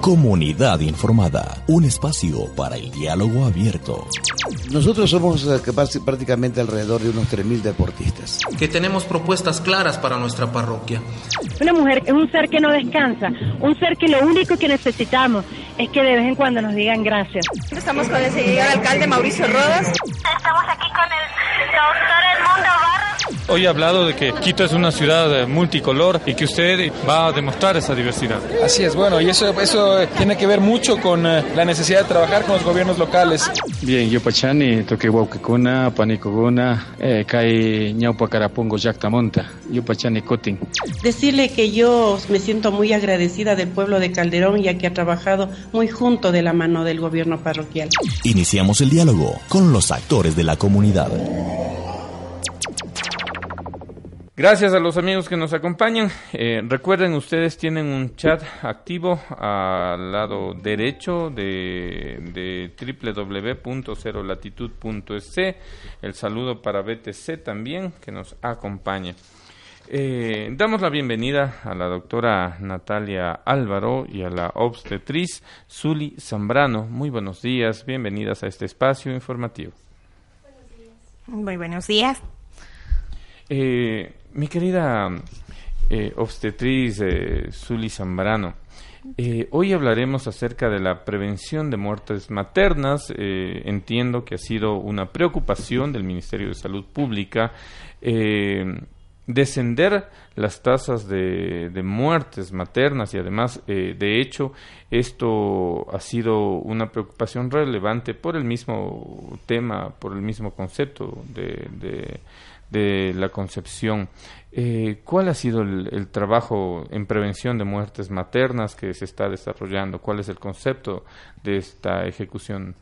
Comunidad informada, un espacio para el diálogo abierto. Nosotros somos eh, prácticamente alrededor de unos 3.000 deportistas. Que tenemos propuestas claras para nuestra parroquia. Una mujer es un ser que no descansa, un ser que lo único que necesitamos es que de vez en cuando nos digan gracias. Estamos con el señor alcalde Mauricio Rodas. Estamos aquí con el doctor Edmundo Barros. Hoy ha hablado de que Quito es una ciudad eh, multicolor y que usted va a demostrar esa diversidad. Así es, bueno, y eso, eso tiene que ver mucho con eh, la necesidad de trabajar con los gobiernos locales. Bien, yo pachani, toque huauquicuna, panicoguna, eh, kai ñaupa carapongo yactamonta, yo pachani cotin. Decirle que yo me siento muy agradecida del pueblo de Calderón ya que ha trabajado muy junto de la mano del gobierno parroquial. Iniciamos el diálogo con los actores de la comunidad. Gracias a los amigos que nos acompañan. Eh, recuerden, ustedes tienen un chat activo al lado derecho de, de www.cerolatitud.es. El saludo para BTC también, que nos acompaña. Eh, damos la bienvenida a la doctora Natalia Álvaro y a la obstetriz Zuli Zambrano. Muy buenos días, bienvenidas a este espacio informativo. Muy buenos días. Eh, mi querida eh, obstetriz eh, Zuli Zambrano, eh, hoy hablaremos acerca de la prevención de muertes maternas. Eh, entiendo que ha sido una preocupación del Ministerio de Salud Pública eh, descender las tasas de, muertes maternas y además, eh, de hecho, esto ha sido una preocupación relevante por el mismo tema, por el mismo concepto de, de de la concepción. Eh, ¿Cuál ha sido el, el, trabajo en prevención de muertes maternas que se está desarrollando? ¿Cuál es el concepto de esta ejecución?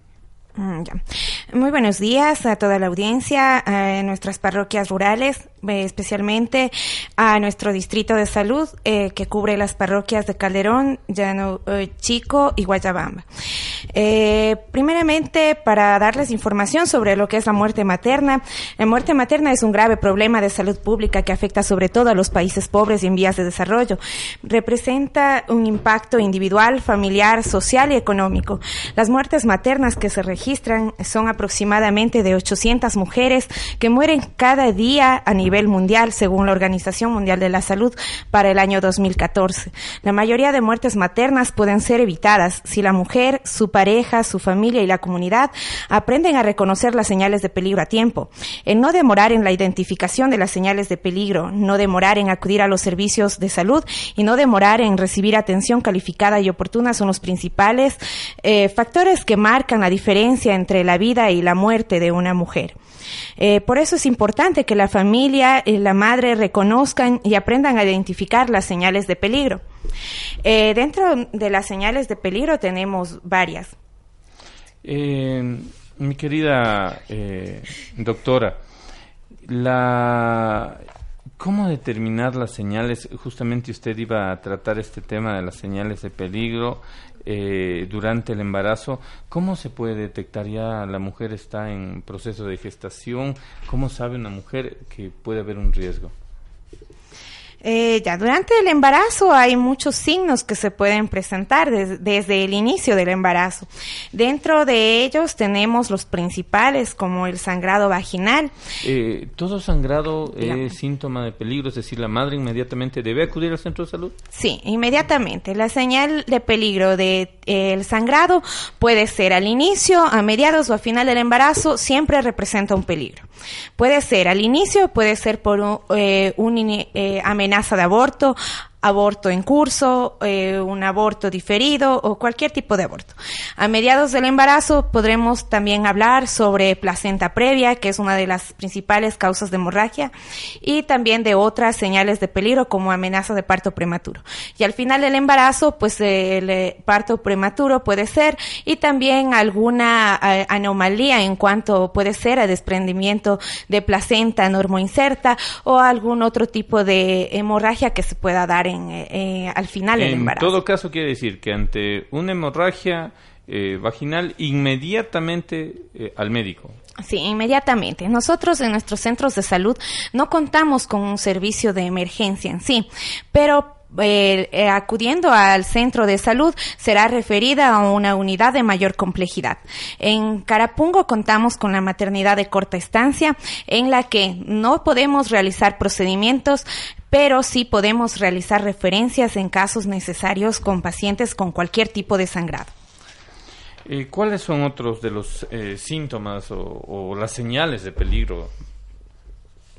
Mm. Muy buenos días a toda la audiencia, a nuestras parroquias rurales, eh, especialmente a nuestro distrito de salud eh, que cubre las parroquias de Calderón, Llano eh, Chico y Guayabamba. Eh, primeramente, para darles información sobre lo que es la muerte materna. La muerte materna es un grave problema de salud pública que afecta sobre todo a los países pobres y en vías de desarrollo. Representa un impacto individual, familiar, social y económico. Las muertes maternas que se registran son aproximadamente de 800 mujeres que mueren cada día a nivel mundial, según la Organización Mundial de la Salud, para el año 2014. La mayoría de muertes maternas pueden ser evitadas si la mujer, su pareja, su familia y la comunidad aprenden a reconocer las señales de peligro a tiempo, en no demorar en la identificación de las señales de peligro, no demorar en acudir a los servicios de salud y no demorar en recibir atención calificada y oportuna son los principales eh, factores que marcan la diferencia entre la vida y la muerte de una mujer. Eh, por eso es importante que la familia y la madre reconozcan y aprendan a identificar las señales de peligro. Eh, dentro de las señales de peligro tenemos varias. Eh, mi querida eh, doctora, ¿cómo determinar las señales? Justamente usted iba a tratar este tema de las señales de peligro eh, durante el embarazo. ¿Cómo se puede detectar ya la mujer está en proceso de gestación? ¿Cómo sabe una mujer que puede haber un riesgo? Eh, ya durante el embarazo hay muchos signos que se pueden presentar des, desde el inicio del embarazo. Dentro de ellos tenemos los principales como el sangrado vaginal. Eh, ¿Todo sangrado es síntoma de peligro? Es decir, ¿la madre inmediatamente debe acudir al centro de salud? Sí, inmediatamente. La señal de peligro del de, eh, sangrado puede ser al inicio, a mediados o a final del embarazo, siempre representa un peligro. Puede ser al inicio, puede ser por un, eh, un eh, amenaza de aborto, aborto en curso, eh, un aborto diferido o cualquier tipo de aborto. A mediados del embarazo podremos también hablar sobre placenta previa, que es una de las principales causas de hemorragia, y también de otras señales de peligro como amenaza de parto prematuro. Y al final del embarazo, pues el eh, parto prematuro puede ser y también alguna eh, anomalía en cuanto puede ser a desprendimiento de placenta normoinserta o algún otro tipo de hemorragia que se pueda dar en, eh, al final del embarazo. En todo caso, quiere decir que ante una hemorragia eh, vaginal, inmediatamente eh, al médico. Sí, inmediatamente. Nosotros en nuestros centros de salud no contamos con un servicio de emergencia en sí, pero eh, eh, acudiendo al centro de salud será referida a una unidad de mayor complejidad. En Carapungo contamos con la maternidad de corta estancia en la que no podemos realizar procedimientos pero sí podemos realizar referencias en casos necesarios con pacientes con cualquier tipo de sangrado. Eh, ¿Cuáles son otros de los síntomas o, o las señales de peligro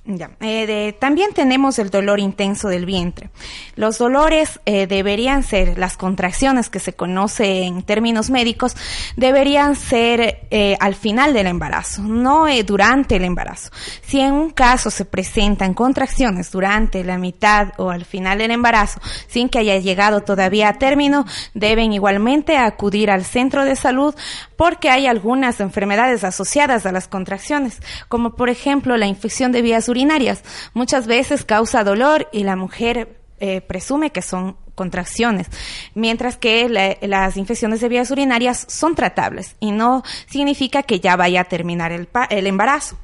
Eh, también tenemos el dolor intenso del vientre. Los dolores eh, deberían ser, las contracciones que se conoce en términos médicos, deberían ser eh, al final del embarazo, no durante el embarazo. Si en un caso se presentan contracciones durante la mitad o al final del embarazo, sin que haya llegado todavía a término, deben igualmente acudir al centro de salud porque hay algunas enfermedades asociadas a las contracciones, como por ejemplo la infección de vías urinarias. Muchas veces causa dolor y la mujer eh, presume que son contracciones, mientras que las infecciones de vías urinarias son tratables y no significa que ya vaya a terminar el, el embarazo.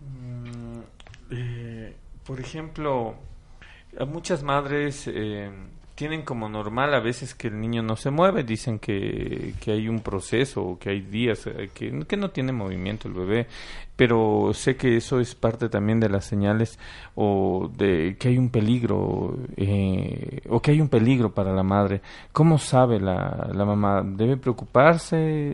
Mm, eh, por ejemplo, muchas madres eh, tienen como normal a veces que el niño no se mueve, dicen que, que hay un proceso, que hay días eh, que, que, no tiene movimiento el bebé, pero sé que eso es parte también de las señales o de que hay un peligro eh, o que hay un peligro para la madre. ¿Cómo sabe la, la mamá? ¿Debe preocuparse?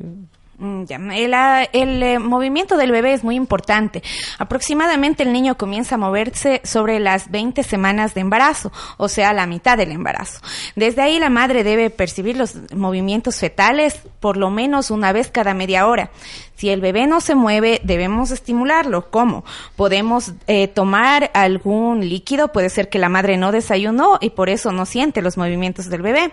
Mm, el, ah, eh, movimiento del bebé es muy importante. Aproximadamente el niño comienza a moverse sobre las 20 semanas de embarazo, o sea, la mitad del embarazo. Desde ahí la madre debe percibir los movimientos fetales por lo menos una vez cada media hora. Si el bebé no se mueve, debemos estimularlo. ¿Cómo? Podemos eh, tomar algún líquido, puede ser que la madre no desayunó y por eso no siente los movimientos del bebé.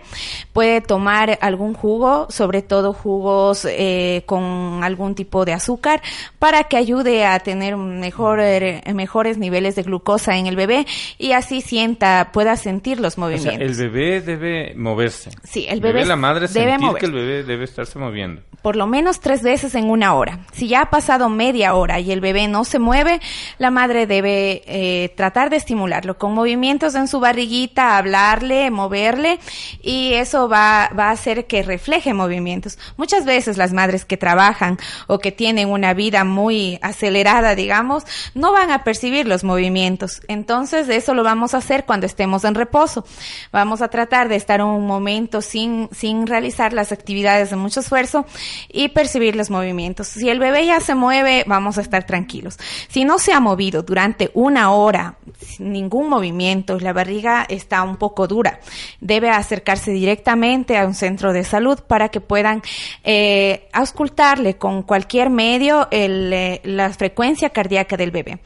Puede tomar algún jugo, sobre todo jugos eh, con algún tipo de azúcar, para que ayude a tener mejor, eh, mejores niveles de glucosa en el bebé y así sienta, pueda sentir los movimientos. el bebé debe moverse. Sí, el bebé la madre debe sentir que el bebé debe estarse moviendo. Por lo menos tres veces en una hora. Si ya ha pasado media hora y el bebé no se mueve, la madre debe eh, tratar de estimularlo con movimientos en su barriguita, hablarle, moverle y eso va, va a hacer que refleje movimientos. Muchas veces las madres que trabajan o que tienen una vida muy acelerada, digamos, no van a percibir los movimientos. Entonces, eso lo vamos a hacer cuando estemos en reposo. Vamos a tratar de estar un momento sin, sin realizar las actividades de mucho esfuerzo y percibir los movimientos. Si el bebé ya se mueve, vamos a estar tranquilos. Si no se ha movido durante una hora, sin ningún movimiento, la barriga está un poco dura, debe acercarse directamente a un centro de salud para que puedan eh, auscultarle con cualquier medio el, eh, la frecuencia cardíaca del bebé.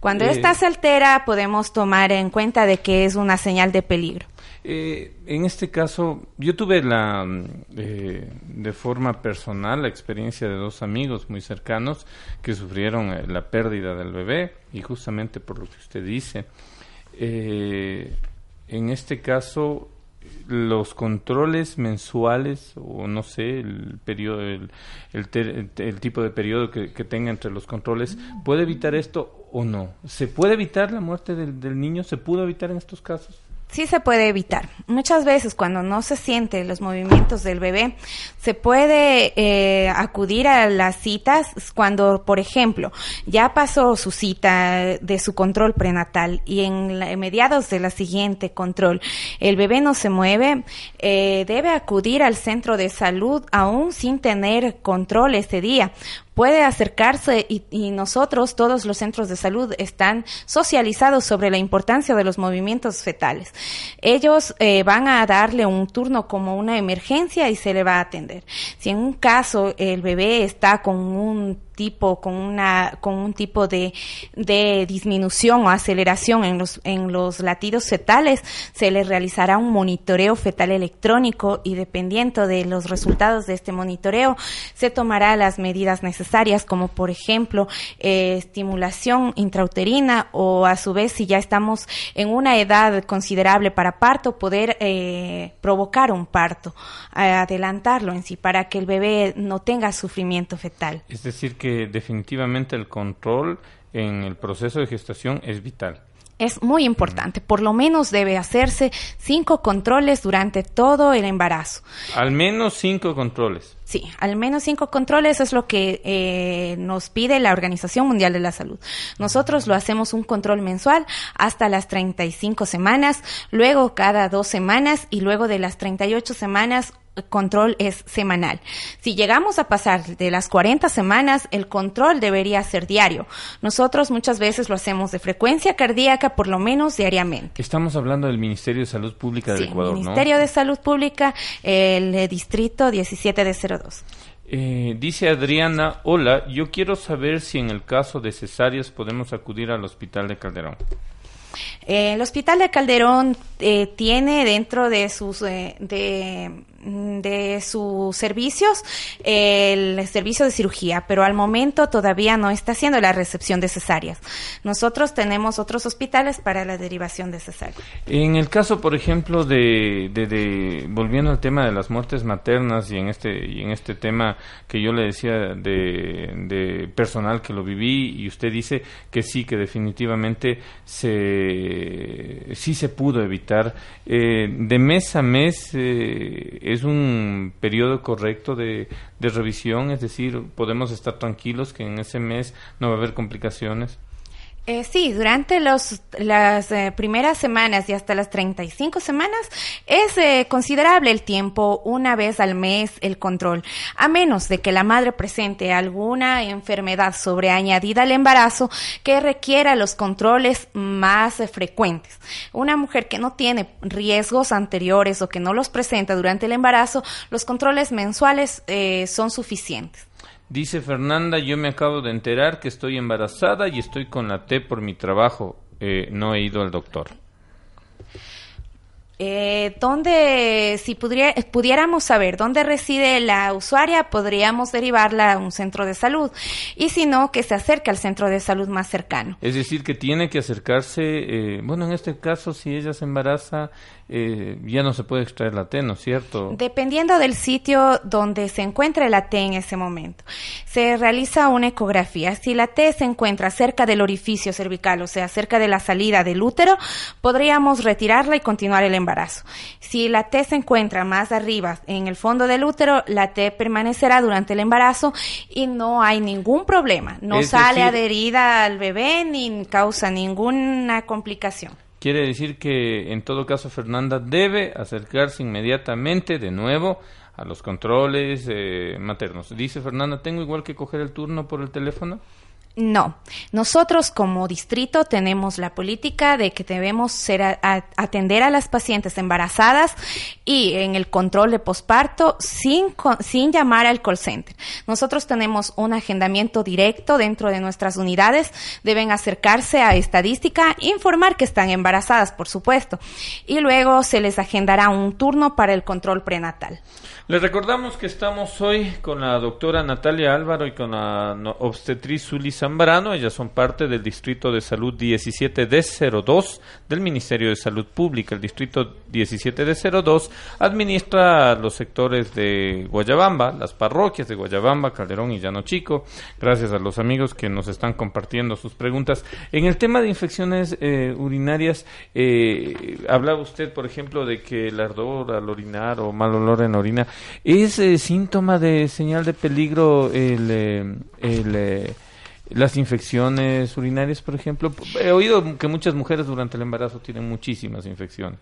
Cuando eh, esta se altera, podemos tomar en cuenta de que es una señal de peligro. Eh, en este caso, yo tuve la, eh, de forma personal la experiencia de dos amigos muy cercanos que sufrieron eh, la pérdida del bebé y justamente por lo que usted dice, en este caso los controles mensuales o no sé el periodo el, el, tipo de periodo que, tenga entre los controles puede evitar esto o no se puede evitar la muerte del niño se pudo evitar en estos casos sí se puede evitar. Muchas veces cuando no se sienten los movimientos del bebé, se puede eh, acudir a las citas cuando, por ejemplo, ya pasó su cita de su control prenatal y en, mediados de la siguiente control el bebé no se mueve, eh, debe acudir al centro de salud aún sin tener control ese día puede acercarse y, y nosotros, todos los centros de salud, están socializados sobre la importancia de los movimientos fetales. Ellos eh, van a darle un turno como una emergencia y se le va a atender. Si en un caso el bebé está con un tipo, con una, con un tipo de, de disminución o aceleración en los, en los latidos fetales, se le realizará un monitoreo fetal electrónico y dependiendo de los resultados de este monitoreo, se tomará las medidas necesarias, como por ejemplo, eh, estimulación intrauterina o a su vez, si ya estamos en una edad considerable para parto, poder eh, provocar un parto, adelantarlo en sí, para que el bebé no tenga sufrimiento fetal. Es decir, que definitivamente el control en el proceso de gestación es vital. Es muy importante, por lo menos debe hacerse cinco controles durante todo el embarazo. Al menos cinco controles. Sí, al menos cinco controles es lo que eh, nos pide la Organización Mundial de la Salud. Nosotros lo hacemos un control mensual hasta las 35 semanas, luego cada dos semanas y luego de las 38 semanas control es semanal. Si llegamos a pasar de las 40 semanas, el control debería ser diario. Nosotros muchas veces lo hacemos de frecuencia cardíaca por lo menos diariamente. Estamos hablando del Ministerio de Salud Pública del sí, Ecuador, Ministerio de Salud Pública, el eh, distrito 17 de 02. Eh, dice Adriana, hola, yo quiero saber si en el caso de cesáreas podemos acudir al hospital de Calderón. Eh, el Hospital de Calderón eh, tiene dentro de sus eh, de, de sus servicios el servicio de cirugía, pero al momento todavía no está haciendo la recepción de cesáreas. Nosotros tenemos otros hospitales para la derivación de cesáreas. En el caso, por ejemplo, de, de, de, volviendo al tema de las muertes maternas y en este y en este tema que yo le decía de, de personal que lo viví y usted dice que sí que definitivamente se sí se pudo evitar eh, de mes a mes eh, es un periodo correcto de, de revisión es decir podemos estar tranquilos que en ese mes no va a haber complicaciones eh, sí, durante los, las eh, primeras semanas y hasta las 35 semanas es eh, considerable el tiempo, una vez al mes, el control, a menos de que la madre presente alguna enfermedad sobreañadida al embarazo que requiera los controles más eh, frecuentes. Una mujer que no tiene riesgos anteriores o que no los presenta durante el embarazo, los controles mensuales eh, son suficientes. Dice Fernanda, yo me acabo de enterar que estoy embarazada y estoy con la T por mi trabajo. Eh, no he ido al doctor. Eh, ¿Dónde, si pudiera, pudiéramos saber dónde reside la usuaria, podríamos derivarla a un centro de salud. Y si no, que se acerque al centro de salud más cercano. Es decir, que tiene que acercarse, eh, bueno, en este caso, si ella se embaraza, eh, ya no se puede extraer la T, ¿no es cierto? Dependiendo del sitio donde se encuentre la T en ese momento. Se realiza una ecografía. Si la T se encuentra cerca del orificio cervical, o sea, cerca de la salida del útero, podríamos retirarla y continuar el embarazo. Si la T se encuentra más arriba, en el fondo del útero, la T permanecerá durante el embarazo y no hay ningún problema. No Es sale decir- adherida al bebé ni causa ninguna complicación. Quiere decir que en todo caso Fernanda debe acercarse inmediatamente de nuevo a los controles eh, maternos. Dice Fernanda, ¿tengo igual que coger el turno por el teléfono? No, nosotros como distrito tenemos la política de que debemos atender a las pacientes embarazadas y en el control de posparto sin, sin llamar al call center. Nosotros tenemos un agendamiento directo dentro de nuestras unidades, deben acercarse a estadística, informar que están embarazadas, por supuesto, y luego se les agendará un turno para el control prenatal. Les recordamos que estamos hoy con la doctora Natalia Álvaro y con la obstetriz Zuli Zambrano. Ellas son parte del Distrito de Salud 17D02 del Ministerio de Salud Pública. El Distrito 17D02 administra los sectores de Guayabamba, las parroquias de Guayabamba, Calderón y Llano Chico. Gracias a los amigos que nos están compartiendo sus preguntas. En el tema de infecciones eh, urinarias, eh, hablaba usted, por ejemplo, de que el ardor al orinar o mal olor en la orina es eh, síntoma de señal de peligro el, eh, el, eh, las infecciones urinarias, por ejemplo. He oído que muchas mujeres durante el embarazo tienen muchísimas infecciones.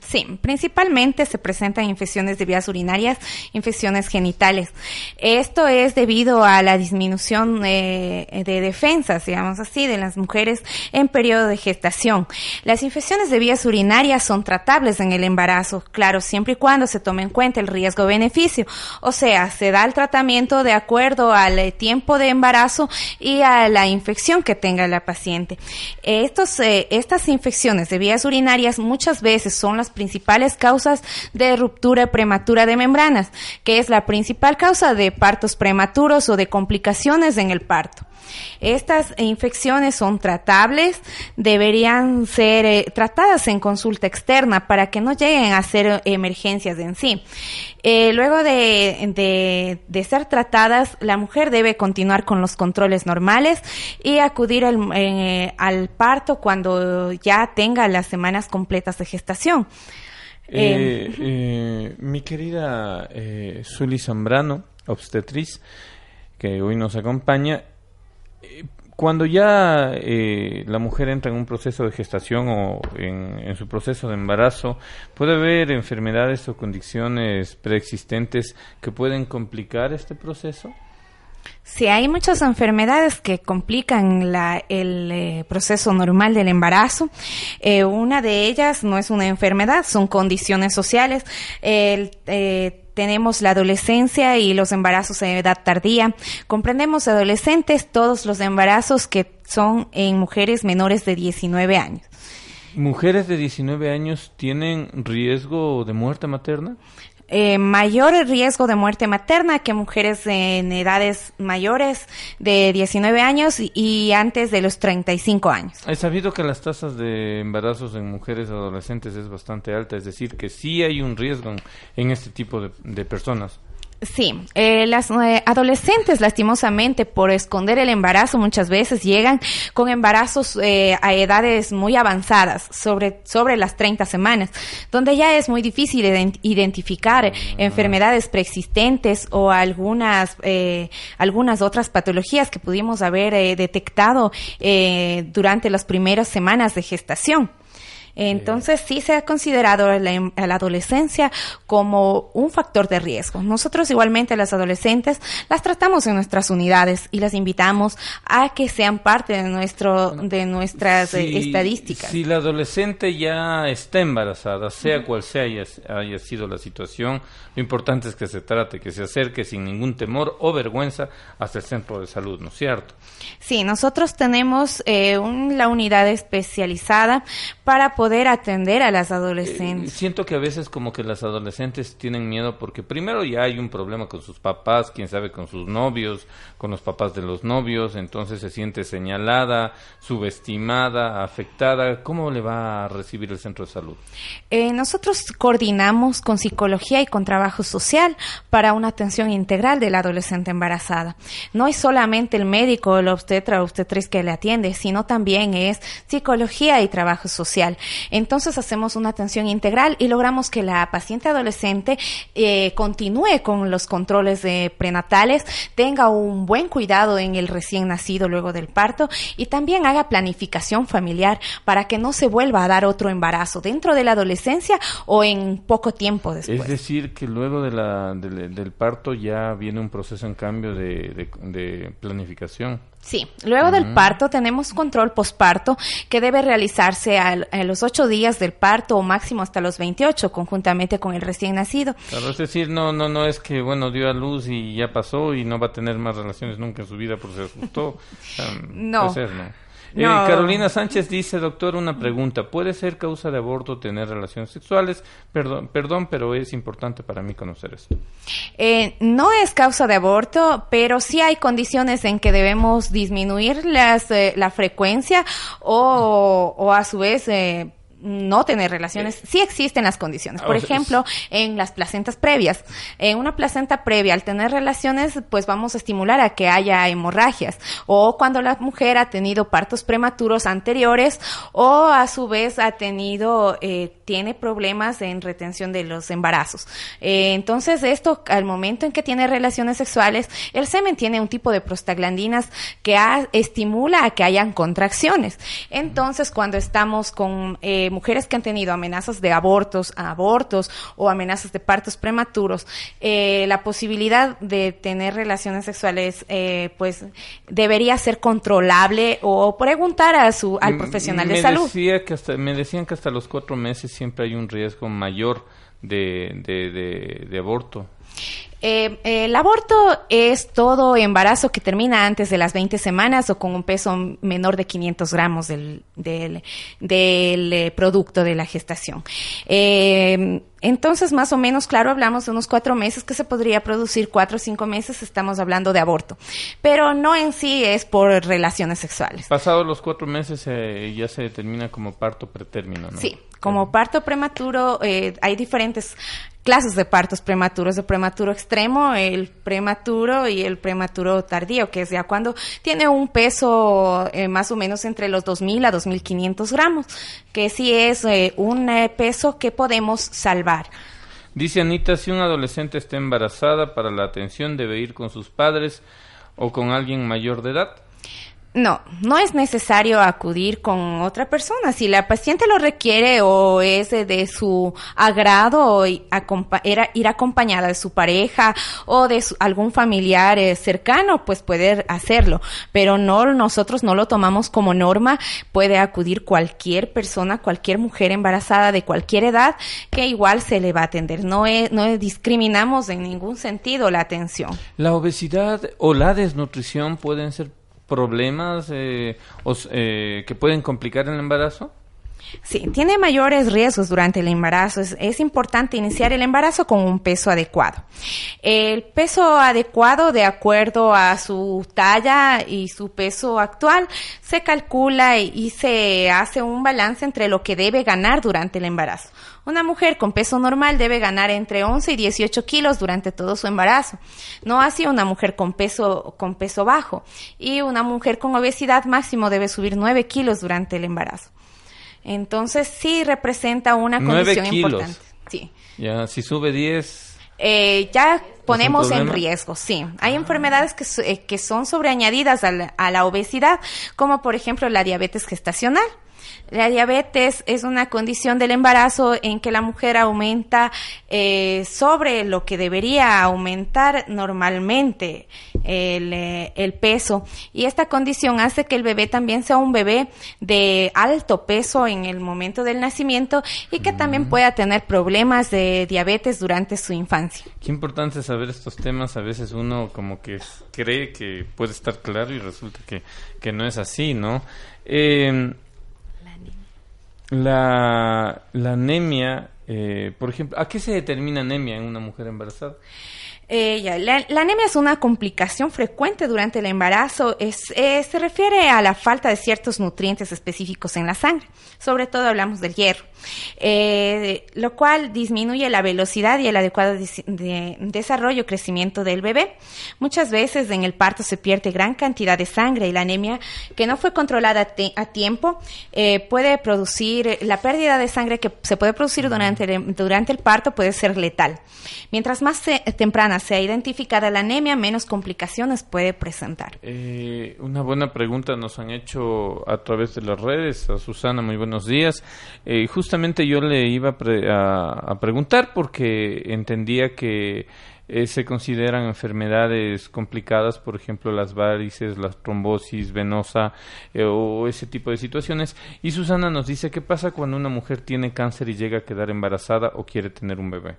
Sí, principalmente se presentan infecciones de vías urinarias, infecciones genitales. Esto es debido a la disminución eh, de defensas, digamos así, de las mujeres en periodo de gestación. Las infecciones de vías urinarias son tratables en el embarazo, claro, siempre y cuando se tome en cuenta el riesgo-beneficio. O sea, se da el tratamiento de acuerdo al eh, tiempo de embarazo y a la infección que tenga la paciente. Estos, eh, estas infecciones de vías urinarias muchas veces son las principales causas de ruptura prematura de membranas, que es la principal causa de partos prematuros o de complicaciones en el parto. Estas infecciones son tratables, deberían ser eh, tratadas en consulta externa para que no lleguen a ser emergencias en sí. Eh, luego de, de, ser tratadas, la mujer debe continuar con los controles normales y acudir al, eh, al parto cuando ya tenga las semanas completas de gestación. mi querida eh, Zuli Zambrano, obstetriz, que hoy nos acompaña, cuando ya eh, la mujer entra en un proceso de gestación o en, su proceso de embarazo, puede haber enfermedades o condiciones preexistentes que pueden complicar este proceso. Sí, hay muchas enfermedades que complican el eh, proceso normal del embarazo. Eh, una de ellas no es una enfermedad, son condiciones sociales. El, tenemos la adolescencia y los embarazos en edad tardía. Comprendemos adolescentes todos los embarazos que son en mujeres menores de 19 años. ¿Mujeres de 19 años tienen riesgo de muerte materna? Eh, mayor riesgo de muerte materna que mujeres en edades mayores de 19 años y, antes de los 35 años. He sabido que las tasas de embarazos en mujeres adolescentes es bastante alta, es decir, que sí hay un riesgo en, este tipo de personas. Sí, eh, las eh, adolescentes lastimosamente por esconder el embarazo muchas veces llegan con embarazos eh, a edades muy avanzadas, sobre, sobre las 30 semanas, donde ya es muy difícil identificar enfermedades preexistentes o algunas, algunas otras patologías que pudimos haber detectado durante las primeras semanas de gestación. Entonces sí se ha considerado a la, adolescencia como un factor de riesgo. Nosotros igualmente las adolescentes las tratamos en nuestras unidades y las invitamos a que sean parte de nuestro de nuestras eh, estadísticas. Si la adolescente ya está embarazada, sea cual sea haya, sido la situación, lo importante es que se trate, que se acerque sin ningún temor o vergüenza hasta el centro de salud, ¿no es cierto? Sí, nosotros tenemos eh, la unidad especializada para poder poder atender a las adolescentes. Eh, siento que a veces como que las adolescentes tienen miedo porque primero ya hay un problema con sus papás, quién sabe con sus novios, con los papás de los novios, entonces se siente señalada, subestimada, afectada. ¿Cómo le va a recibir el centro de salud? Eh, nosotros coordinamos con psicología y con trabajo social para una atención integral de la adolescente embarazada. No es solamente el médico o la obstetra o obstetriz que le atiende, sino también es psicología y trabajo social. Entonces hacemos una atención integral y logramos que la paciente adolescente eh, continúe con los controles de prenatales, tenga un buen cuidado en el recién nacido luego del parto y también haga planificación familiar para que no se vuelva a dar otro embarazo dentro de la adolescencia o en poco tiempo después. Es decir, que luego de la, del parto ya viene un proceso en cambio de planificación. Sí, luego del parto tenemos control posparto que debe realizarse a, los ocho días del parto o máximo hasta los 28 conjuntamente con el recién nacido. Claro, es decir, no, no, no es que bueno dio a luz y ya pasó y no va a tener más relaciones nunca en su vida porque se asustó. no. Eh, Carolina Sánchez dice, doctor, una pregunta. ¿Puede ser causa de aborto tener relaciones sexuales? Perdón, perdón pero es importante para mí conocer esto. Eh, no es causa de aborto, pero sí hay condiciones en que debemos disminuir las, eh, la frecuencia o, o, a su vez no tener relaciones, sí existen las condiciones. Por ejemplo, en las placentas previas. En una placenta previa, al tener relaciones, pues vamos a estimular a que haya hemorragias. O cuando la mujer ha tenido partos prematuros anteriores o a su vez ha tenido, eh, tiene problemas en retención de los embarazos. Eh, entonces, esto, al momento en que tiene relaciones sexuales, el semen tiene un tipo de prostaglandinas que estimula a que hayan contracciones. Entonces, cuando estamos con eh, eh, mujeres que han tenido amenazas de abortos, abortos o amenazas de partos prematuros, eh, la posibilidad de tener relaciones sexuales, eh, pues debería ser controlable o preguntar a su al profesional de salud. Decía que hasta, me decían que hasta los cuatro meses siempre hay un riesgo mayor de, de, de, de aborto. Eh, el aborto es todo embarazo que termina antes de las 20 semanas o con un peso menor de 500 gramos del, del, del eh, producto de la gestación. Eh, entonces, más o menos, claro, hablamos de unos cuatro meses que se podría producir, cuatro o cinco meses, estamos hablando de aborto. Pero no en sí es por relaciones sexuales. Pasados los cuatro meses eh, ya se determina como parto pretérmino, ¿no? Sí, como parto prematuro eh, hay diferentes clases de partos prematuros, de prematuro extremo, el prematuro y el prematuro tardío, que es ya cuando tiene un peso eh, más o menos entre los 2.000 a 2.500 gramos, que sí es eh, un eh, peso que podemos salvar. Dice Anita, si un adolescente está embarazada, para la atención debe ir con sus padres o con alguien mayor de edad. No, no es necesario acudir con otra persona. Si la paciente lo requiere o es de, su agrado ir acompañada de su pareja o de su, algún familiar eh, cercano, pues puede hacerlo. Pero no, nosotros no lo tomamos como norma. Puede acudir cualquier persona, cualquier mujer embarazada de cualquier edad, que igual se le va a atender. No, es, no discriminamos en ningún sentido la atención. La obesidad o la desnutrición pueden ser problemas eh, os, eh, que pueden complicar el embarazo? Sí, tiene mayores riesgos durante el embarazo. Es, importante iniciar el embarazo con un peso adecuado. El peso adecuado, de acuerdo a su talla y su peso actual, se calcula y, y se hace un balance entre lo que debe ganar durante el embarazo. Una mujer con peso normal debe ganar entre 11 y 18 kilos durante todo su embarazo. No así una mujer con peso, con peso bajo. Y una mujer con obesidad máximo debe subir 9 kilos durante el embarazo. Entonces sí representa una condición importante. Sí. Ya, si sube 10. Eh, ya ponemos en riesgo, sí. Hay ah. enfermedades que, eh, que son sobreañadidas a la, a la obesidad, como por ejemplo la diabetes gestacional. La diabetes es una condición del embarazo en que la mujer aumenta eh, sobre lo que debería aumentar normalmente el, eh, el, peso y esta condición hace que el bebé también sea un bebé de alto peso en el momento del nacimiento y que también pueda tener problemas de diabetes durante su infancia. Qué importante saber estos temas. A veces uno como que cree que puede estar claro y resulta que, que no es así, ¿no? Eh, la, la anemia, eh, por ejemplo, ¿a qué se determina anemia en una mujer embarazada? La, anemia es una complicación frecuente durante el embarazo. Es, eh, se refiere a la falta de ciertos nutrientes específicos en la sangre. Sobre todo hablamos del hierro, eh, lo cual disminuye la velocidad y el adecuado de, de desarrollo crecimiento del bebé. Muchas veces en el parto se pierde gran cantidad de sangre y la anemia que no fue controlada a tiempo eh, puede producir la pérdida de sangre que se puede producir durante el, durante el parto puede ser letal. Mientras más temprana sea identificada la anemia, menos complicaciones puede presentar. Eh, una buena pregunta nos han hecho a través de las redes. A Susana, muy buenos días. Eh, justamente yo le iba a, pre a preguntar porque entendía que eh, se consideran enfermedades complicadas, por ejemplo, las varices, la trombosis venosa eh, o ese tipo de situaciones. Y Susana nos dice qué pasa cuando una mujer tiene cáncer y llega a quedar embarazada o quiere tener un bebé.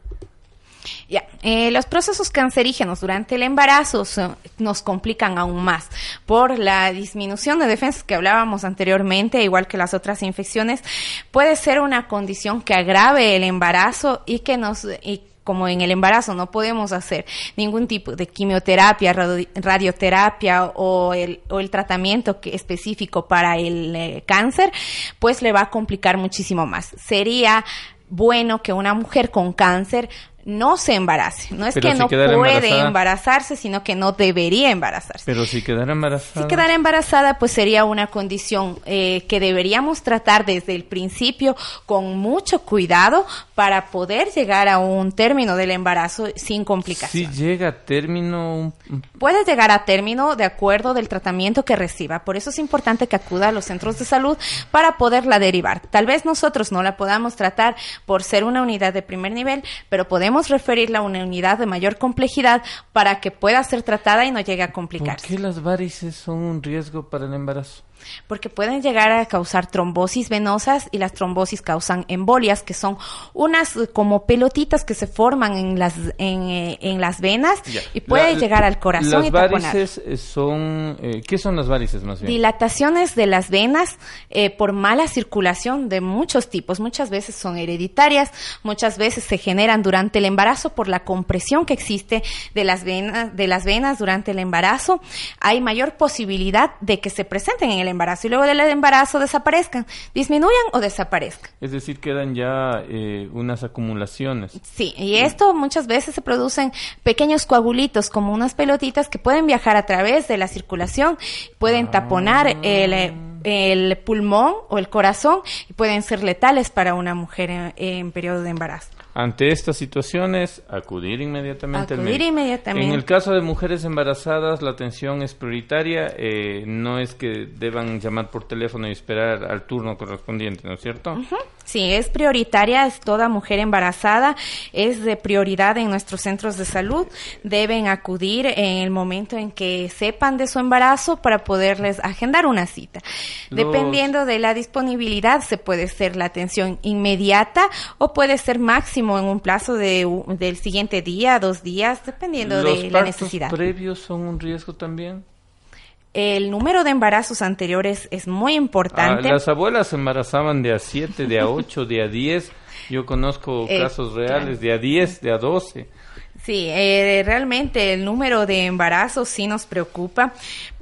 Ya, eh, los procesos cancerígenos durante el embarazo nos complican aún más por la disminución de defensas que hablábamos anteriormente, igual que las otras infecciones, puede ser una condición que agrave el embarazo y que nos y como en el embarazo no podemos hacer ningún tipo de quimioterapia, radioterapia o el, tratamiento específico para el eh, cáncer, pues le va a complicar muchísimo más. Sería bueno que una mujer con cáncer no se embarace. No es Pero que si no puede embarazada. embarazarse, sino que no debería embarazarse. Pero si quedara embarazada. Si quedara embarazada, pues sería una condición eh, que deberíamos tratar desde el principio con mucho cuidado para poder llegar a un término del embarazo sin complicaciones. Si llega a término. Puede llegar a término de acuerdo del tratamiento que reciba. Por eso es importante que acuda a los centros de salud para poderla derivar. Tal vez nosotros no la podamos tratar por ser una unidad de primer nivel, pero podemos referirla a una unidad de mayor complejidad para que pueda ser tratada y no llegue a ¿Por complicarse. qué las varices son un riesgo para el embarazo? Porque pueden llegar a causar trombosis venosas y las trombosis causan embolias, que son unas eh, como pelotitas que se forman en las en, eh, en las venas y puede La- llegar al corazón Las y varices eh, son. eh, ¿Qué son las varices más bien? Dilataciones de las venas eh, por mala circulación de muchos tipos. Muchas veces son hereditarias, muchas veces se generan durante el embarazo por la compresión que existe de las venas, de las venas durante el embarazo. Hay mayor posibilidad de que se presenten en el embarazo y luego del embarazo desaparezcan, disminuyan o desaparezcan. Es decir, quedan ya eh, unas acumulaciones. Sí, y esto muchas veces se producen pequeños coagulitos como unas pelotitas que pueden viajar a través de la circulación, pueden taponar el, el pulmón o el corazón y pueden ser letales para una mujer en, en periodo de embarazo. Ante estas situaciones, acudir inmediatamente al médico. inmediatamente. En el caso de mujeres embarazadas, la atención es prioritaria. eh, no es que deban llamar por teléfono y esperar al turno correspondiente, ¿no es cierto? Sí, es prioritaria, es toda mujer embarazada, es de prioridad en nuestros centros de salud. Deben acudir en el momento en que sepan de su embarazo para poderles agendar una cita. Los- Dependiendo de la disponibilidad, se puede ser la atención inmediata o puede ser máximo en un plazo de, del siguiente día, dos días, dependiendo ¿Los de la necesidad. previos son un riesgo también? El número de embarazos anteriores es muy importante. Ah, las abuelas se embarazaban de a 7, de a 8, de a 10. Yo conozco Eh, casos reales de a 10, de a 12. Sí, eh, realmente el número de embarazos sí nos preocupa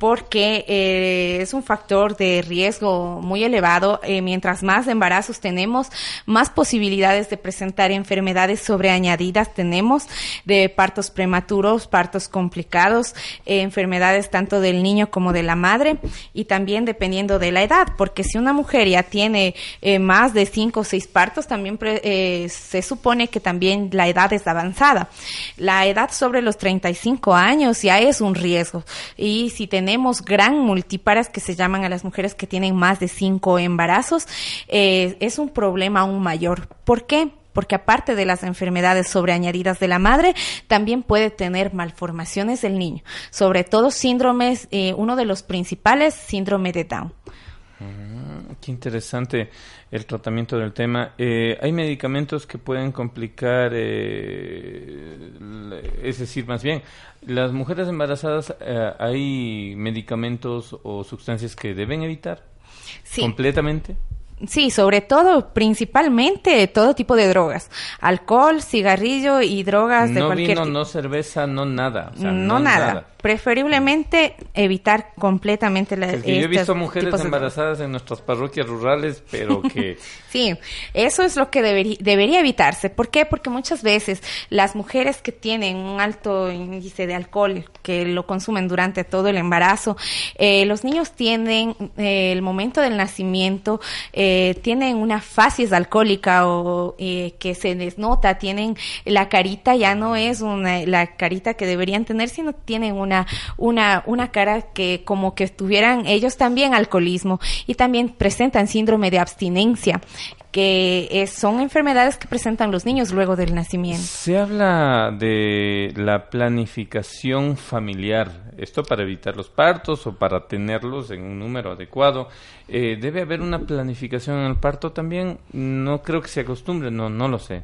porque eh, es un factor de riesgo muy elevado. Eh, mientras más embarazos tenemos, más posibilidades de presentar enfermedades sobreañadidas tenemos, de partos prematuros, partos complicados, eh, enfermedades tanto del niño como de la madre y también dependiendo de la edad, porque si una mujer ya tiene más de cinco o seis partos, también se supone que también la edad es avanzada. La edad sobre los 35 años ya es un riesgo. Y si tenemos gran multíparas que se llaman a las mujeres que tienen más de cinco embarazos, eh, es un problema aún mayor. ¿Por qué? Porque aparte de las enfermedades sobreañadidas de la madre, también puede tener malformaciones del niño. Sobre todo síndromes, eh, uno de los principales, síndrome de Down. Mm, Qué interesante el tratamiento del tema. Eh, ¿Hay medicamentos que pueden complicar, eh, es decir, más bien, las mujeres embarazadas, eh, ¿hay medicamentos o sustancias que deben evitar Sí. completamente? Sí, sobre todo, principalmente todo tipo de drogas. Alcohol, cigarrillo y drogas de No cualquier vino, tipo. no cerveza, no nada. o sea, no, nada. Preferiblemente evitar completamente la, Porque yo he visto mujeres de embarazadas en nuestras parroquias rurales, pero que Sí, eso es lo que deberí- debería evitarse. ¿Por qué? Porque muchas veces las mujeres que tienen un alto índice de alcohol, que lo consumen durante todo el embarazo, eh, los niños tienen, eh, el momento del nacimiento, eh, tienen una facies alcohólica o eh, que se les nota, tienen la carita, ya no es una, la carita que deberían tener, sino tienen una, una, una cara que como que tuvieran ellos también alcoholismo y también presentan síndrome de abstinencia que es- son enfermedades que presentan los niños luego del nacimiento. Se habla de la planificación familiar, esto para evitar los partos o para tenerlos en un número adecuado. Eh, ¿Debe haber una planificación en el parto también? No creo que se acostumbre, no, no lo sé.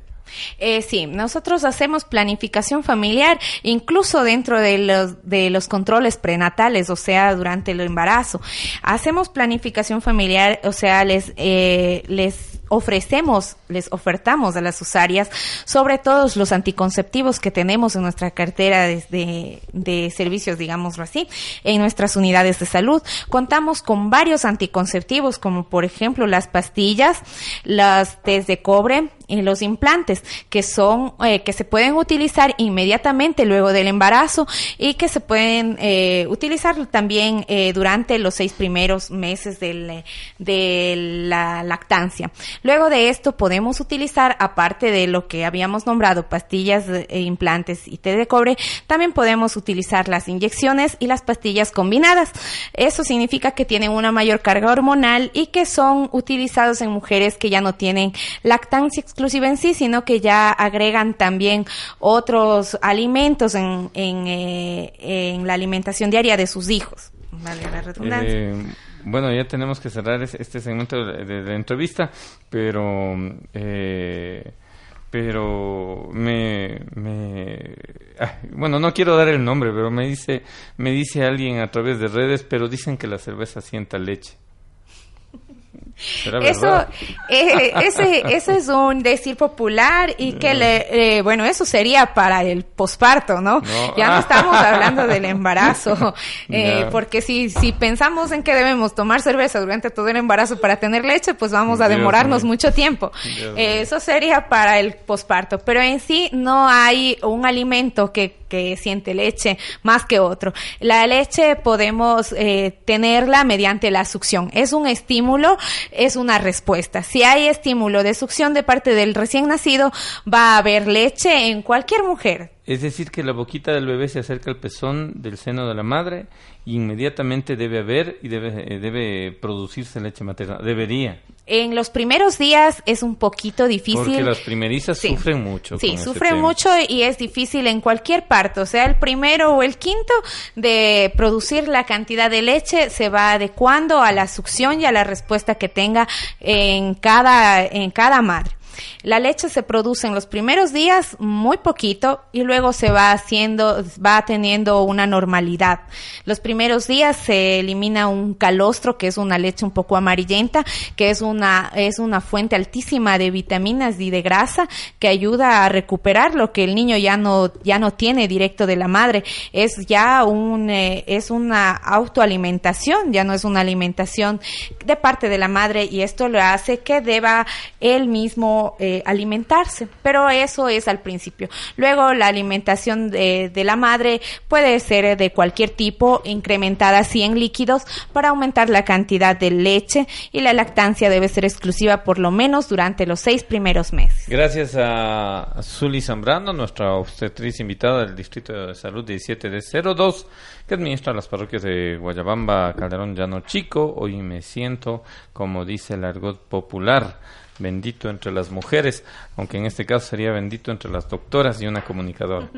Eh, sí, nosotros hacemos planificación familiar incluso dentro de los, de los controles prenatales, o sea, durante el embarazo. Hacemos planificación familiar, o sea, les, eh, les ofrecemos, les ofertamos a las usuarias sobre todos los anticonceptivos que tenemos en nuestra cartera de, de, servicios, digámoslo así, en nuestras unidades de salud. Contamos con varios anticonceptivos, como por ejemplo las pastillas, las test de cobre, eh, los implantes, que son, eh, que se pueden utilizar inmediatamente luego del embarazo y que se pueden eh, utilizar también eh, durante los seis primeros meses del, de la lactancia. Luego de esto podemos utilizar, aparte de lo que habíamos nombrado, pastillas, e implantes y té de cobre, también podemos utilizar las inyecciones y las pastillas combinadas. Eso significa que tienen una mayor carga hormonal y que son utilizados en mujeres que ya no tienen lactancia exclusiva en sí, sino que ya agregan también otros alimentos en, en, eh, en la alimentación diaria de sus hijos. Vale la redundancia. Eh, bueno, ya tenemos que cerrar este segmento de, de entrevista, pero eh, pero me, me ah, bueno no quiero dar el nombre pero me dice me dice alguien a través de redes pero dicen que la cerveza sienta leche eso, eh, ese, eso es un decir popular y que le, eh, bueno, eso sería para el posparto, ¿no? Ya no estamos hablando del embarazo, eh, porque si, si pensamos en que debemos tomar cerveza durante todo el embarazo para tener leche, pues vamos a demorarnos mucho tiempo. eso sería para el posparto, pero en sí no hay un alimento que que siente leche más que otro. La leche podemos eh, tenerla mediante la succión. Es un estímulo, es una respuesta. Si hay estímulo de succión de parte del recién nacido, va a haber leche en cualquier mujer. Es decir, que la boquita del bebé se acerca al pezón del seno de la madre y inmediatamente debe haber y debe, eh, debe producirse leche materna. Debería. En los primeros días es un poquito difícil. Porque las primerizas sí. sufren mucho. Sí, sufren mucho y es difícil en cualquier parto, sea el primero o el quinto, de producir la cantidad de leche se va adecuando a la succión y a la respuesta que tenga en cada, en cada madre. La leche se produce en los primeros días muy poquito y luego se va haciendo, va teniendo una normalidad. Los primeros días se elimina un calostro, que es una leche un poco amarillenta, que es una, es una fuente altísima de vitaminas y de grasa que ayuda a recuperar lo que el niño ya no, ya no tiene directo de la madre. Es ya un, eh, es una autoalimentación, ya no es una alimentación de parte de la madre y esto lo hace que deba él mismo eh, alimentarse, pero eso es al principio. Luego la alimentación de, de, la madre puede ser de cualquier tipo, incrementada así en líquidos para aumentar la cantidad de leche y la lactancia debe ser exclusiva por lo menos durante los seis primeros meses. Gracias a Zuli Zambrano, nuestra obstetriz invitada del Distrito de Salud 17 de 02, que administra las parroquias de Guayabamba, Calderón, Llano Chico. Hoy me siento, como dice el argot popular, bendito entre las mujeres, aunque en este caso sería bendito entre las doctoras y una comunicadora.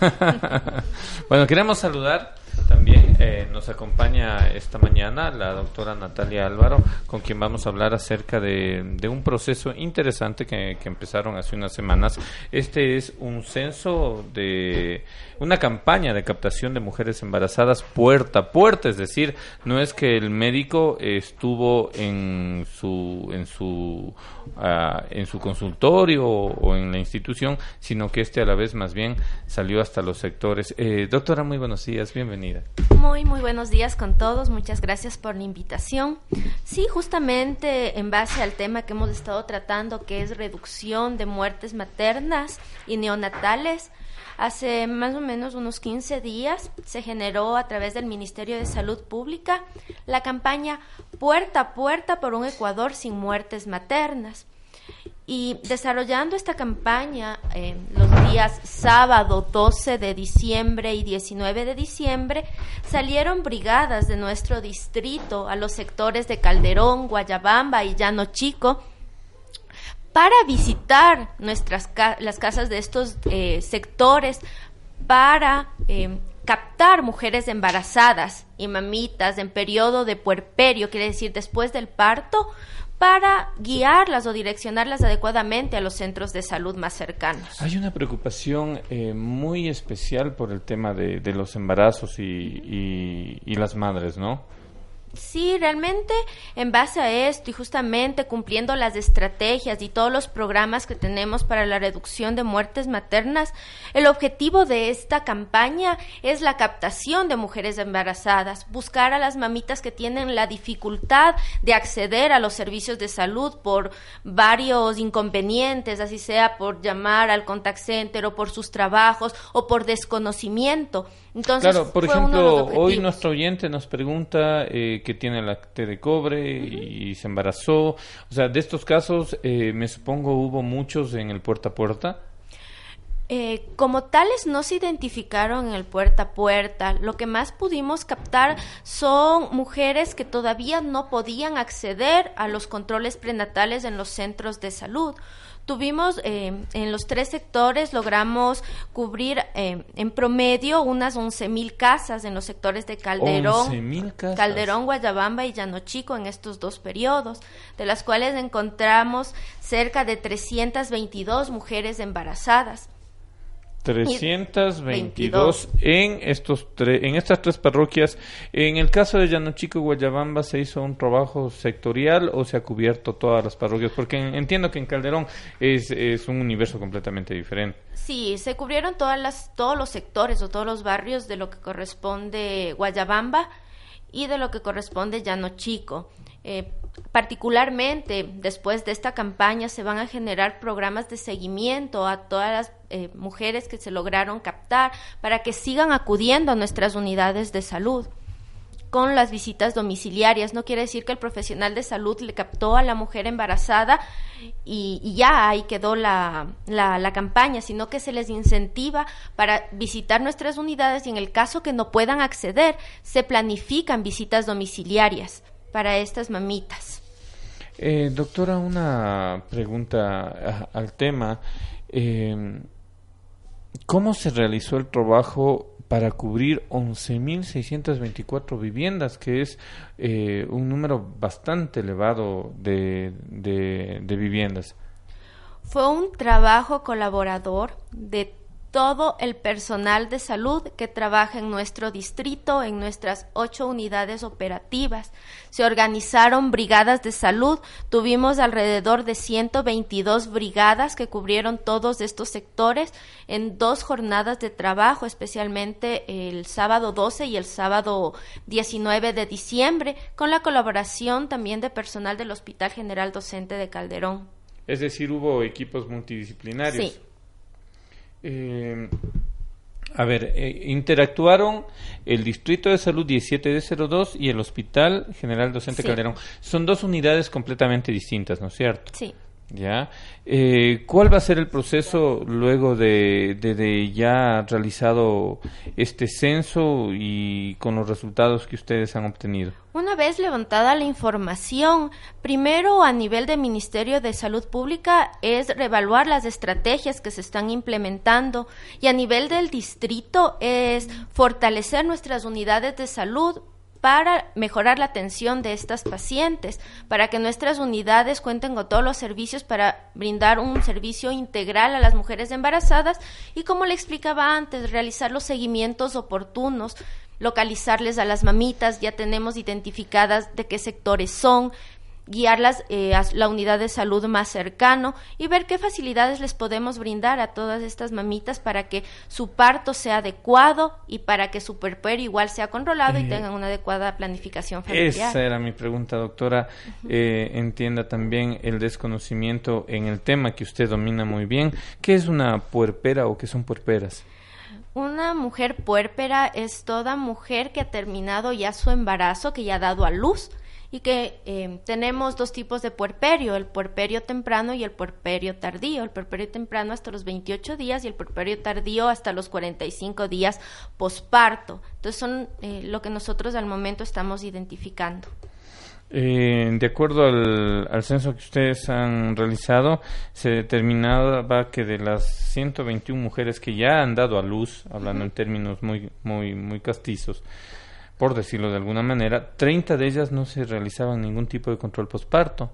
bueno, queremos saludar también, eh, nos acompaña esta mañana la doctora Natalia Álvaro, con quien vamos a hablar acerca de, un proceso interesante que, que empezaron hace unas semanas. Este es un censo de una campaña de captación de mujeres embarazadas puerta a puerta, es decir, no es que el médico estuvo en su en su uh, en su consultorio o, o, en la institución, sino que este a la vez más bien salió hasta los sectores. Eh, doctora, muy buenos días, bienvenida. Muy muy buenos días con todos, muchas gracias por la invitación. Sí, justamente en base al tema que hemos estado tratando, que es reducción de muertes maternas y neonatales. Hace más o menos unos 15 días se generó a través del Ministerio de Salud Pública la campaña Puerta a Puerta por un Ecuador sin muertes maternas. Y desarrollando esta campaña eh, los días sábado 12 de diciembre y 19 de diciembre, salieron brigadas de nuestro distrito a los sectores de Calderón, Guayabamba y Llano Chico para visitar nuestras ca las casas de estos eh, sectores para eh, captar mujeres embarazadas y mamitas en periodo de puerperio, quiere decir después del parto, para guiarlas o direccionarlas adecuadamente a los centros de salud más cercanos. Hay una preocupación eh, muy especial por el tema de, de los embarazos y, y, y las madres, ¿no? Sí, realmente en base a esto y justamente cumpliendo las estrategias y todos los programas que tenemos para la reducción de muertes maternas, el objetivo de esta campaña es la captación de mujeres embarazadas, buscar a las mamitas que tienen la dificultad de acceder a los servicios de salud por varios inconvenientes, así sea por llamar al contact center o por sus trabajos o por desconocimiento. Entonces, claro, por ejemplo, hoy nuestro oyente nos pregunta eh, que tiene la T de cobre y se embarazó. O sea, de estos casos, eh, me supongo hubo muchos en el puerta a puerta. Eh, como tales no se identificaron en el puerta a puerta. Lo que más pudimos captar son mujeres que todavía no podían acceder a los controles prenatales en los centros de salud. Tuvimos eh, en los tres sectores, logramos cubrir eh, en promedio unas 11.000 casas en los sectores de Calderón, Calderón, Guayabamba y Llano Chico en estos dos periodos, de las cuales encontramos cerca de 322 mujeres embarazadas. 322 en estos en estas tres parroquias. En el caso de Llano Chico Guayabamba se hizo un trabajo sectorial o se ha cubierto todas las parroquias, porque entiendo que en Calderón es, es un universo completamente diferente. Sí, se cubrieron todas las todos los sectores o todos los barrios de lo que corresponde Guayabamba y de lo que corresponde Llano Chico. Eh, particularmente después de esta campaña se van a generar programas de seguimiento a todas las eh, mujeres que se lograron captar para que sigan acudiendo a nuestras unidades de salud con las visitas domiciliarias. No quiere decir que el profesional de salud le captó a la mujer embarazada y, ya ahí quedó la, la, campaña, sino que se les incentiva para visitar nuestras unidades y en el caso que no puedan acceder, se planifican visitas domiciliarias para estas mamitas. Eh, doctora, una pregunta al tema. Eh, ¿Cómo se realizó el trabajo para cubrir 11.624 viviendas, que es eh, un número bastante elevado de, de viviendas? Fue un trabajo colaborador de todo el personal de salud que trabaja en nuestro distrito, en nuestras ocho unidades operativas. Se organizaron brigadas de salud, tuvimos alrededor de 122 brigadas que cubrieron todos estos sectores en dos jornadas de trabajo, especialmente el sábado 12 y el sábado 19 de diciembre, con la colaboración también de personal del Hospital General Docente de Calderón. Es decir, hubo equipos multidisciplinarios. Sí. Eh, a ver, eh, interactuaron el Distrito de Salud 17 de 02 y el Hospital General Docente Calderón. Son dos unidades completamente distintas, ¿no es cierto? Sí. ¿Ya? Eh, ¿Cuál va a ser el proceso luego de, de, ya realizado este censo y con los resultados que ustedes han obtenido? Una vez levantada la información, primero a nivel del Ministerio de Salud Pública es reevaluar las estrategias que se están implementando y a nivel del distrito es fortalecer nuestras unidades de salud para mejorar la atención de estas pacientes, para que nuestras unidades cuenten con todos los servicios para brindar un servicio integral a las mujeres embarazadas y, como le explicaba antes, realizar los seguimientos oportunos, localizarles a las mamitas, ya tenemos identificadas de qué sectores son, guiarlas eh, a la unidad de salud más cercano y ver qué facilidades les podemos brindar a todas estas mamitas para que su parto sea adecuado y para que su puerperio igual sea controlado y tengan una adecuada planificación familiar. Esa era mi pregunta, doctora. Eh, entienda también el desconocimiento en el tema que usted domina muy bien. ¿Qué es una puerpera o qué son puerperas? Una mujer puérpera es toda mujer que ha terminado ya su embarazo, que ya ha dado a luz y que eh, tenemos dos tipos de puerperio, el puerperio temprano y el puerperio tardío. El puerperio temprano hasta los 28 días y el puerperio tardío hasta los 45 días posparto. Entonces son eh, lo que nosotros al momento estamos identificando. Eh, de acuerdo al, al, censo que ustedes han realizado, se determinaba que de las 121 mujeres que ya han dado a luz, hablando en términos muy, muy, muy castizos, por decirlo de alguna manera, 30 de ellas no se realizaban ningún tipo de control posparto.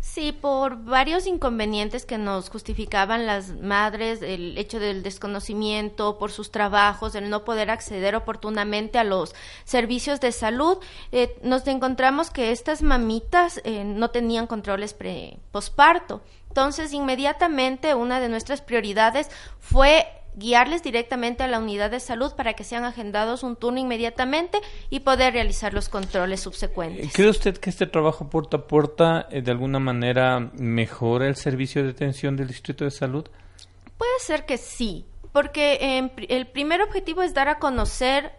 Sí, por varios inconvenientes que nos justificaban las madres, el hecho del desconocimiento, por sus trabajos, el no poder acceder oportunamente a los servicios de salud, eh, nos encontramos que estas mamitas eh, no tenían controles pre posparto. Entonces, inmediatamente una de nuestras prioridades fue guiarles directamente a la unidad de salud para que sean agendados un turno inmediatamente y poder realizar los controles subsecuentes. ¿Cree usted que este trabajo puerta a puerta eh, de alguna manera mejora el servicio de atención del Distrito de Salud? Puede ser que sí, porque eh, el primer objetivo es dar a conocer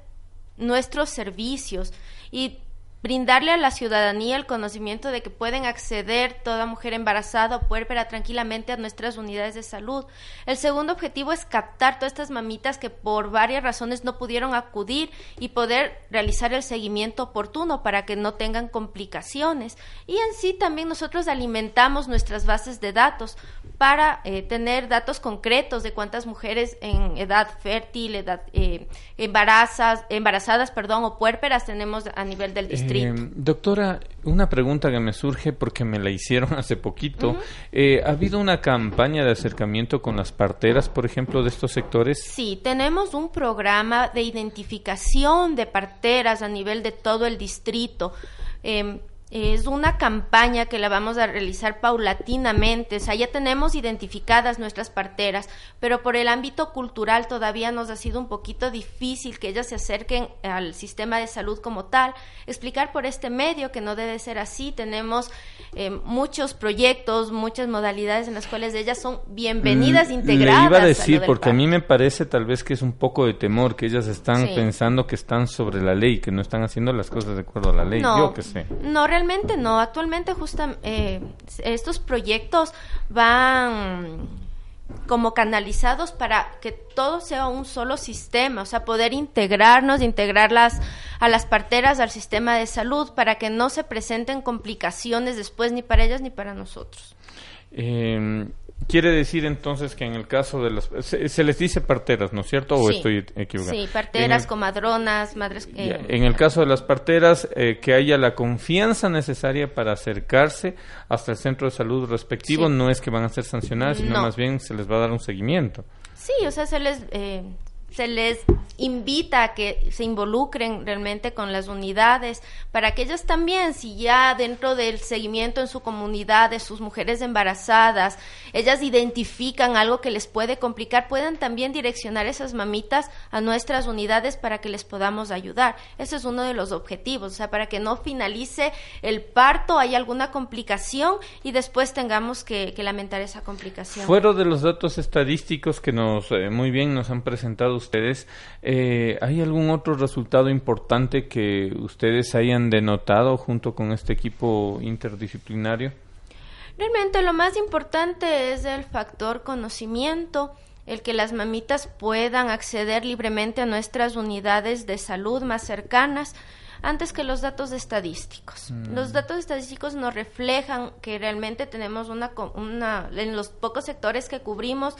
nuestros servicios y brindarle a la ciudadanía el conocimiento de que pueden acceder toda mujer embarazada o puérpera tranquilamente a nuestras unidades de salud. El segundo objetivo es captar todas estas mamitas que por varias razones no pudieron acudir y poder realizar el seguimiento oportuno para que no tengan complicaciones. Y en sí también nosotros alimentamos nuestras bases de datos para eh, tener datos concretos de cuántas mujeres en edad fértil, edad eh, embarazas, embarazadas, perdón, o puérperas tenemos a nivel del distrito. Eh, doctora, una pregunta que me surge porque me la hicieron hace poquito. Eh, ¿Ha habido una campaña de acercamiento con las parteras, por ejemplo, de estos sectores? Sí, tenemos un programa de identificación de parteras a nivel de todo el distrito. Eh, es una campaña que la vamos a realizar paulatinamente. O sea, ya tenemos identificadas nuestras parteras, pero por el ámbito cultural todavía nos ha sido un poquito difícil que ellas se acerquen al sistema de salud como tal. Explicar por este medio que no debe ser así. Tenemos eh, muchos proyectos, muchas modalidades en las cuales ellas son bienvenidas, integradas. Le iba a decir, porque a mí me parece tal vez que es un poco de temor, que ellas están pensando que están sobre la ley, que no están haciendo las cosas de acuerdo a la ley. Yo qué sé. No, Realmente no. Actualmente eh, estos proyectos van como canalizados para que todo sea un solo sistema, o sea, poder integrarnos, integrarlas a las parteras al sistema de salud para que no se presenten complicaciones después ni para ellas ni para nosotros. Eh, Quiere decir entonces que en el caso de las... Se, les dice parteras, ¿no es cierto? ¿O estoy equivocado? Sí, parteras, comadronas, madres... Eh, en el caso de las parteras, eh, que haya la confianza necesaria para acercarse hasta el centro de salud respectivo, no es que van a ser sancionadas, sino más bien se les va a dar un seguimiento. Sí, o sea, se les, eh, se les invita a que se involucren realmente con las unidades para que ellas también, si ya dentro del seguimiento en su comunidad de sus mujeres embarazadas, ellas identifican algo que les puede complicar, puedan también direccionar esas mamitas a nuestras unidades para que les podamos ayudar. Ese es uno de los objetivos, o sea, para que no finalice el parto, hay alguna complicación y después tengamos que, lamentar esa complicación. Fuera de los datos estadísticos que nos eh, muy bien nos han presentado ustedes, eh, ¿hay algún otro resultado importante que ustedes hayan denotado junto con este equipo interdisciplinario? Realmente lo más importante es el factor conocimiento, el que las mamitas puedan acceder libremente a nuestras unidades de salud más cercanas, antes que los datos estadísticos. Mm. Los datos estadísticos nos reflejan que realmente tenemos una, una, en los pocos sectores que cubrimos,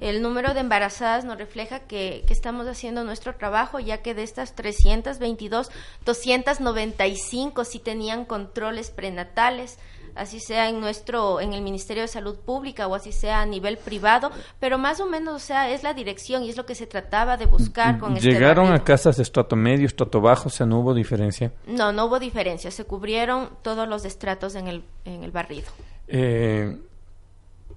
el número de embarazadas nos refleja que, que estamos haciendo nuestro trabajo, ya que de estas 322, 295 sí tenían controles prenatales así sea en nuestro, en el Ministerio de Salud Pública o así sea a nivel privado, pero más o menos, o sea, es la dirección y es lo que se trataba de buscar con este ¿Llegaron a casas de estrato medio, estrato bajo, o sea, no hubo diferencia? No, no hubo diferencia, se cubrieron todos los estratos en el, en el barrido. Eh,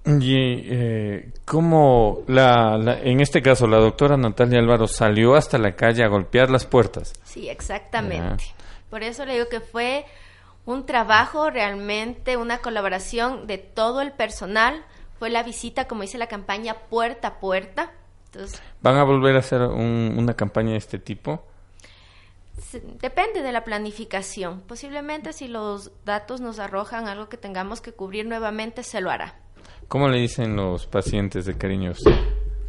y eh, cómo la, en este caso la doctora Natalia Álvaro salió hasta la calle a golpear las puertas. Sí, exactamente. Por eso le digo que fue un trabajo realmente, una colaboración de todo el personal. Fue la visita, como dice la campaña, puerta a puerta. ¿Van a volver a hacer una campaña de este tipo? Depende de la planificación. Posiblemente si los datos nos arrojan algo que tengamos que cubrir nuevamente, se lo hará. ¿Cómo le dicen los pacientes de cariño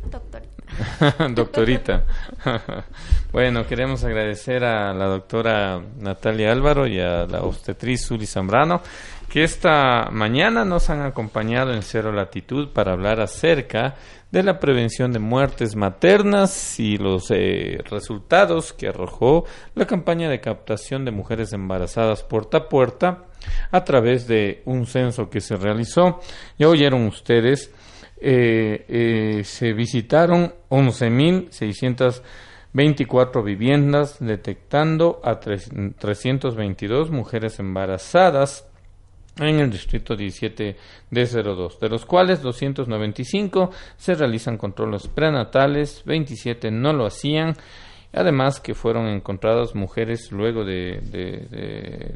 Doctorita. doctorita. bueno, queremos agradecer a la doctora Natalia Álvaro y a la obstetriz Zuli Zambrano que esta mañana nos han acompañado en Cero Latitud para hablar acerca de la prevención de muertes maternas y los eh, resultados que arrojó la campaña de captación de mujeres embarazadas puerta a puerta a través de un censo que se realizó. Ya oyeron ustedes, eh, eh, se visitaron 11.624 viviendas, detectando a 322 mujeres embarazadas en el distrito 17 de 02, de los cuales 295 se realizan controles prenatales, 27 no lo hacían Además que fueron encontradas mujeres luego de,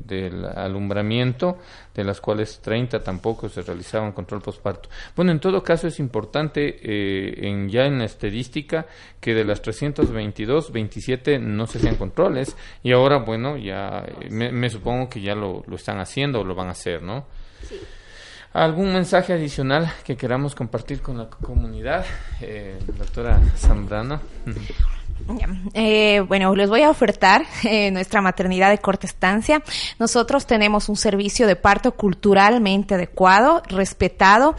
del alumbramiento, de las cuales 30 tampoco se realizaban control postparto. Bueno, en todo caso es importante eh, en, ya en la estadística que de las 322, 27 no se hacían controles y ahora, bueno, ya eh, me, supongo que ya lo, lo, están haciendo o lo van a hacer, ¿no? Sí. ¿Algún mensaje adicional que queramos compartir con la comunidad, eh, doctora Zambrano? Eh, bueno, les voy a ofertar eh, nuestra maternidad de corta estancia. Nosotros tenemos un servicio de parto culturalmente adecuado, respetado.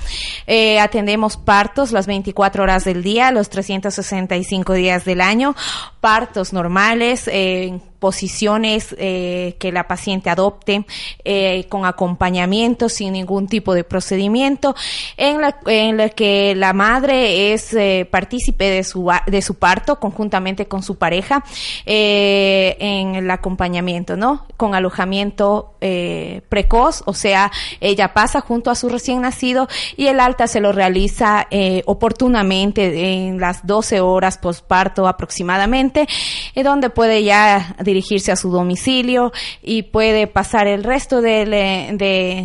Eh, atendemos partos las 24 horas del día, los 365 días del año, partos normales, eh, posiciones eh, que la paciente adopte eh, con acompañamiento sin ningún tipo de procedimiento en la, que la madre es eh, partícipe de su, de su parto conjuntamente con su pareja en el acompañamiento, ¿no? Con alojamiento precoz, o sea, ella pasa junto a su recién nacido y el alta se lo realiza oportunamente en las 12 horas postparto aproximadamente, donde puede ya dirigirse a su domicilio y puede pasar el resto de,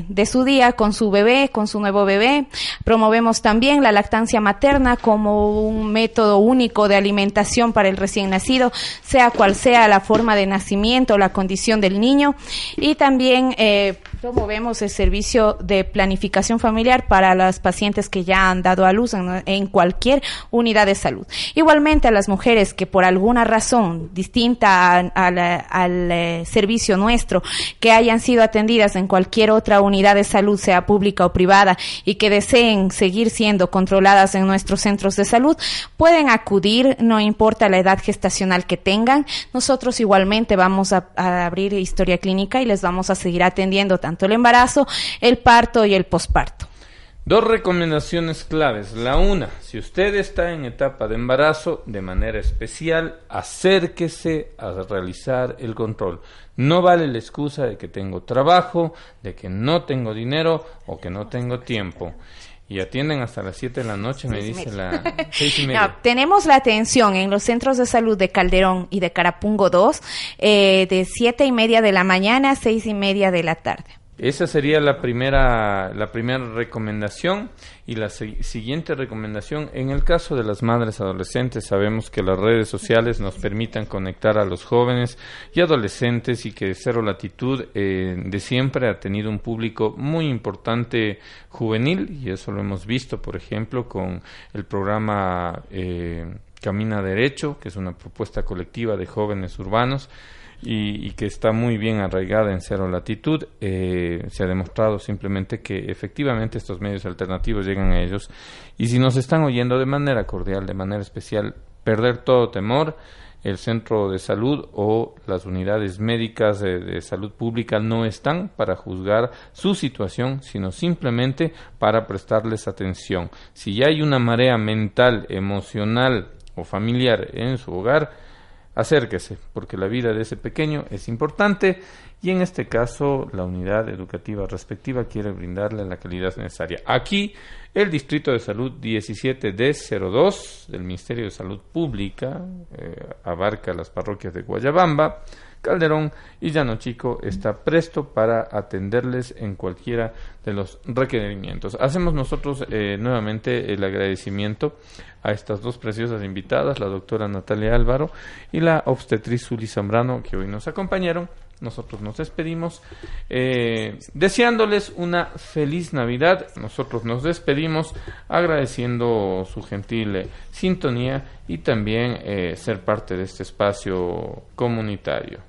de, su día con su bebé, con su nuevo bebé. Promovemos también la lactancia materna como un método único de alimentación para el recién nacido, sea cual sea la forma de nacimiento o la condición del niño. Y también eh, promovemos el servicio de planificación familiar para las pacientes que ya han dado a luz en, cualquier unidad de salud. Igualmente a las mujeres que por alguna razón distinta al eh, servicio nuestro, que hayan sido atendidas en cualquier otra unidad de salud, sea pública o privada, y que deseen seguir siendo controladas en nuestros centros de salud, pueden acudir, no importa la edad gestacional que tengan. Nosotros igualmente vamos a, a abrir historia clínica y les vamos a seguir atendiendo tanto el embarazo, el parto y el posparto. Dos recomendaciones claves. La una, si usted está en etapa de embarazo, de manera especial, acérquese a realizar el control. No vale la excusa de que tengo trabajo, de que no tengo dinero o que no tengo tiempo. Y atienden hasta las 7 de la noche, me dice la... No, tenemos la atención en los centros de salud de Calderón y de Carapungo 2 eh, de 7 y media de la mañana a 6 y media de la tarde. Esa sería la primera, la primera recomendación. Y la siguiente recomendación, en el caso de las madres adolescentes, sabemos que las redes sociales nos permitan conectar a los jóvenes y adolescentes y que Cero Latitud eh, de siempre ha tenido un público muy importante juvenil y eso lo hemos visto, por ejemplo, con el programa eh, Camina Derecho, que es una propuesta colectiva de jóvenes urbanos y, que está muy bien arraigada en cero latitud. Eh, se ha demostrado simplemente que efectivamente estos medios alternativos llegan a ellos y si nos están oyendo de manera cordial, de manera especial, perder todo temor. El centro de salud o las unidades médicas de, de salud pública no están para juzgar su situación, sino simplemente para prestarles atención. Si ya hay una marea mental, emocional o familiar en su hogar, acérquese, porque la vida de ese pequeño es importante y en este caso la unidad educativa respectiva quiere brindarle la calidad necesaria. Aquí el Distrito de Salud 17D02 del Ministerio de Salud Pública eh, abarca las parroquias de Guayabamba, Calderón y Llano Chico está presto para atenderles en cualquiera de los requerimientos. Hacemos nosotros eh, nuevamente el agradecimiento a estas dos preciosas invitadas, la doctora Natalia Álvaro y la obstetriz Zuli Zambrano, que hoy nos acompañaron. Nosotros nos despedimos eh, deseándoles una feliz Navidad. Nosotros nos despedimos agradeciendo su gentil sintonía y también eh, ser parte de este espacio comunitario.